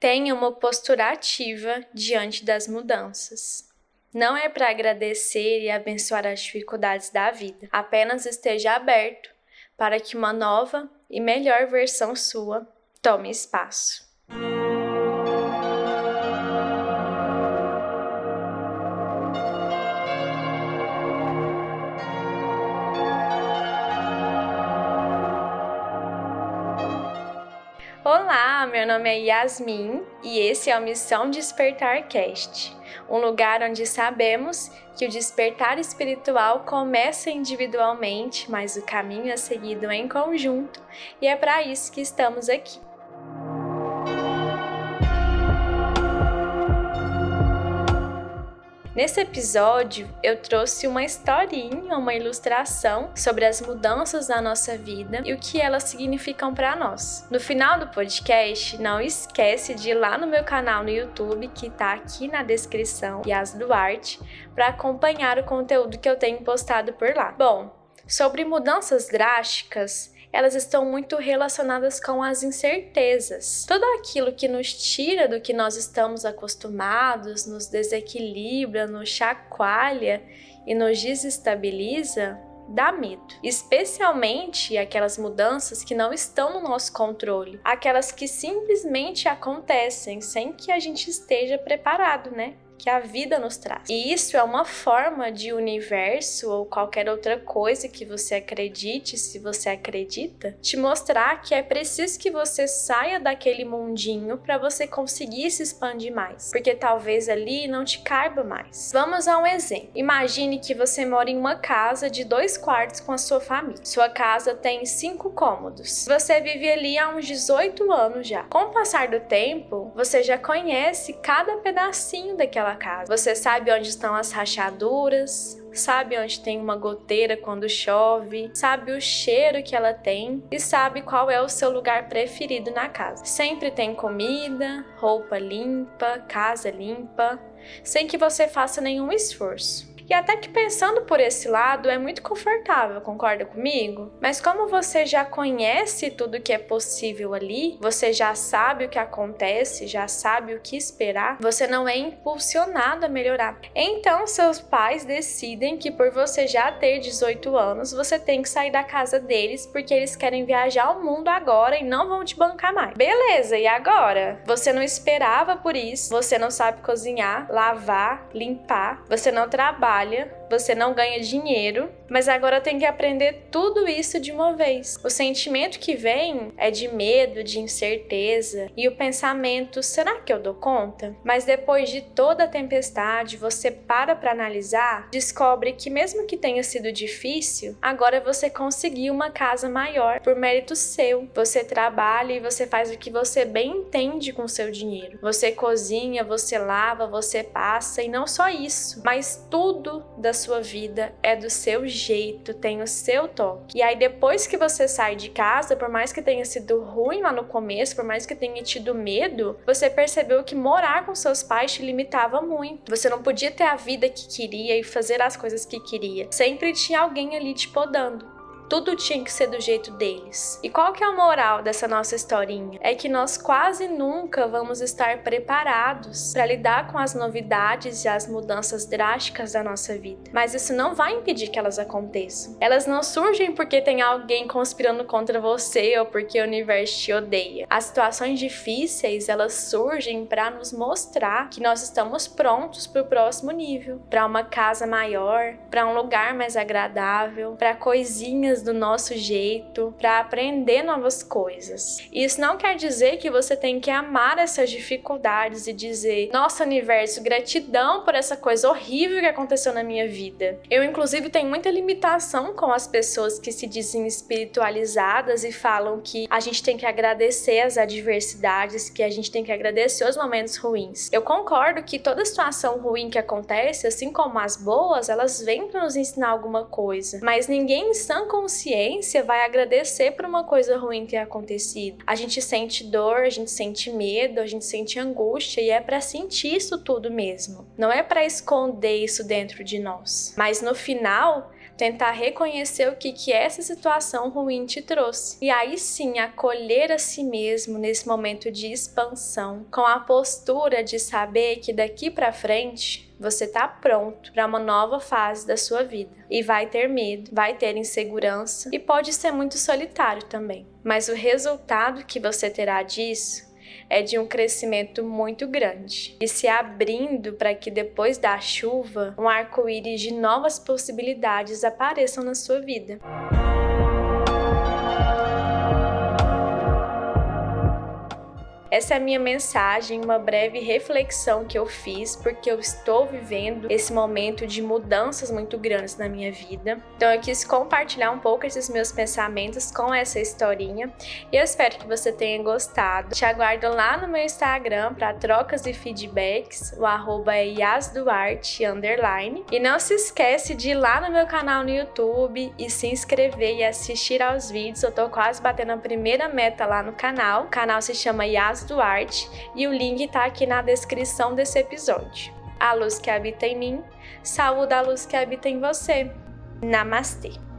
Tenha uma postura ativa diante das mudanças. Não é para agradecer e abençoar as dificuldades da vida, apenas esteja aberto para que uma nova e melhor versão sua tome espaço. Olá, meu nome é Yasmin e esse é o Missão Despertar Cast, um lugar onde sabemos que o despertar espiritual começa individualmente, mas o caminho é seguido em conjunto e é para isso que estamos aqui. Nesse episódio, eu trouxe uma historinha, uma ilustração sobre as mudanças na nossa vida e o que elas significam para nós. No final do podcast, não esquece de ir lá no meu canal no YouTube, que está aqui na descrição, Yas Duarte, para acompanhar o conteúdo que eu tenho postado por lá. Bom, sobre mudanças drásticas, elas estão muito relacionadas com as incertezas. Tudo aquilo que nos tira do que nós estamos acostumados, nos desequilibra, nos chacoalha e nos desestabiliza, dá medo. Especialmente aquelas mudanças que não estão no nosso controle, aquelas que simplesmente acontecem sem que a gente esteja preparado, né? Que a vida nos traz. E isso é uma forma de universo ou qualquer outra coisa que você acredite, se você acredita, te mostrar que é preciso que você saia daquele mundinho para você conseguir se expandir mais, porque talvez ali não te caiba mais. Vamos a um exemplo. Imagine que você mora em uma casa de dois quartos com a sua família. Sua casa tem cinco cômodos. Você vive ali há uns 18 anos já. Com o passar do tempo, você já conhece cada pedacinho daquela casa. Você sabe onde estão as rachaduras, sabe onde tem uma goteira quando chove, sabe o cheiro que ela tem e sabe qual é o seu lugar preferido na casa. Sempre tem comida, roupa limpa, casa limpa, sem que você faça nenhum esforço. E até que pensando por esse lado é muito confortável, concorda comigo? Mas como você já conhece tudo que é possível ali, você já sabe o que acontece, já sabe o que esperar, você não é impulsionado a melhorar. Então seus pais decidem que por você já ter 18 anos, você tem que sair da casa deles porque eles querem viajar ao mundo agora e não vão te bancar mais. Beleza, e agora? Você não esperava por isso, você não sabe cozinhar, lavar, limpar, você não trabalha trabalha, você não ganha dinheiro, mas agora tem que aprender tudo isso de uma vez. O sentimento que vem é de medo, de incerteza e o pensamento: será que eu dou conta? Mas depois de toda a tempestade, você para para analisar, descobre que mesmo que tenha sido difícil, agora você conseguiu uma casa maior por mérito seu. Você trabalha e você faz o que você bem entende com seu dinheiro. Você cozinha, você lava, você passa e não só isso, mas tudo da sua vida é do seu jeito, tem o seu toque. E aí depois que você sai de casa, por mais que tenha sido ruim lá no começo, por mais que tenha tido medo, você percebeu que morar com seus pais te limitava muito. Você não podia ter a vida que queria e fazer as coisas que queria. Sempre tinha alguém ali te podando tudo tinha que ser do jeito deles. E qual que é a moral dessa nossa historinha? É que nós quase nunca vamos estar preparados para lidar com as novidades e as mudanças drásticas da nossa vida. Mas isso não vai impedir que elas aconteçam. Elas não surgem porque tem alguém conspirando contra você ou porque o universo te odeia. As situações difíceis, elas surgem para nos mostrar que nós estamos prontos para o próximo nível, para uma casa maior, para um lugar mais agradável, para coisinhas do nosso jeito, para aprender novas coisas. Isso não quer dizer que você tem que amar essas dificuldades e dizer: "Nossa, universo, gratidão por essa coisa horrível que aconteceu na minha vida". Eu inclusive tenho muita limitação com as pessoas que se dizem espiritualizadas e falam que a gente tem que agradecer as adversidades, que a gente tem que agradecer os momentos ruins. Eu concordo que toda situação ruim que acontece, assim como as boas, elas vêm para nos ensinar alguma coisa, mas ninguém em sã consciência vai agradecer por uma coisa ruim ter acontecido. A gente sente dor, a gente sente medo, a gente sente angústia e é para sentir isso tudo mesmo. Não é para esconder isso dentro de nós. Mas no final, tentar reconhecer o que, que essa situação ruim te trouxe. E aí sim, acolher a si mesmo nesse momento de expansão, com a postura de saber que daqui para frente você está pronto para uma nova fase da sua vida. E vai ter medo, vai ter insegurança e pode ser muito solitário também. Mas o resultado que você terá disso é de um crescimento muito grande e se abrindo para que depois da chuva um arco-íris de novas possibilidades apareçam na sua vida. Essa é a minha mensagem, uma breve reflexão que eu fiz, porque eu estou vivendo esse momento de mudanças muito grandes na minha vida. Então eu quis compartilhar um pouco esses meus pensamentos com essa historinha e eu espero que você tenha gostado. Te aguardo lá no meu Instagram para trocas e feedbacks, o arroba é yasduarte, underline. E não se esquece de ir lá no meu canal no YouTube e se inscrever e assistir aos vídeos. Eu tô quase batendo a primeira meta lá no canal. O canal se chama Yas Duarte e o link está aqui na descrição desse episódio. A luz que habita em mim, saúde a luz que habita em você. Namastê!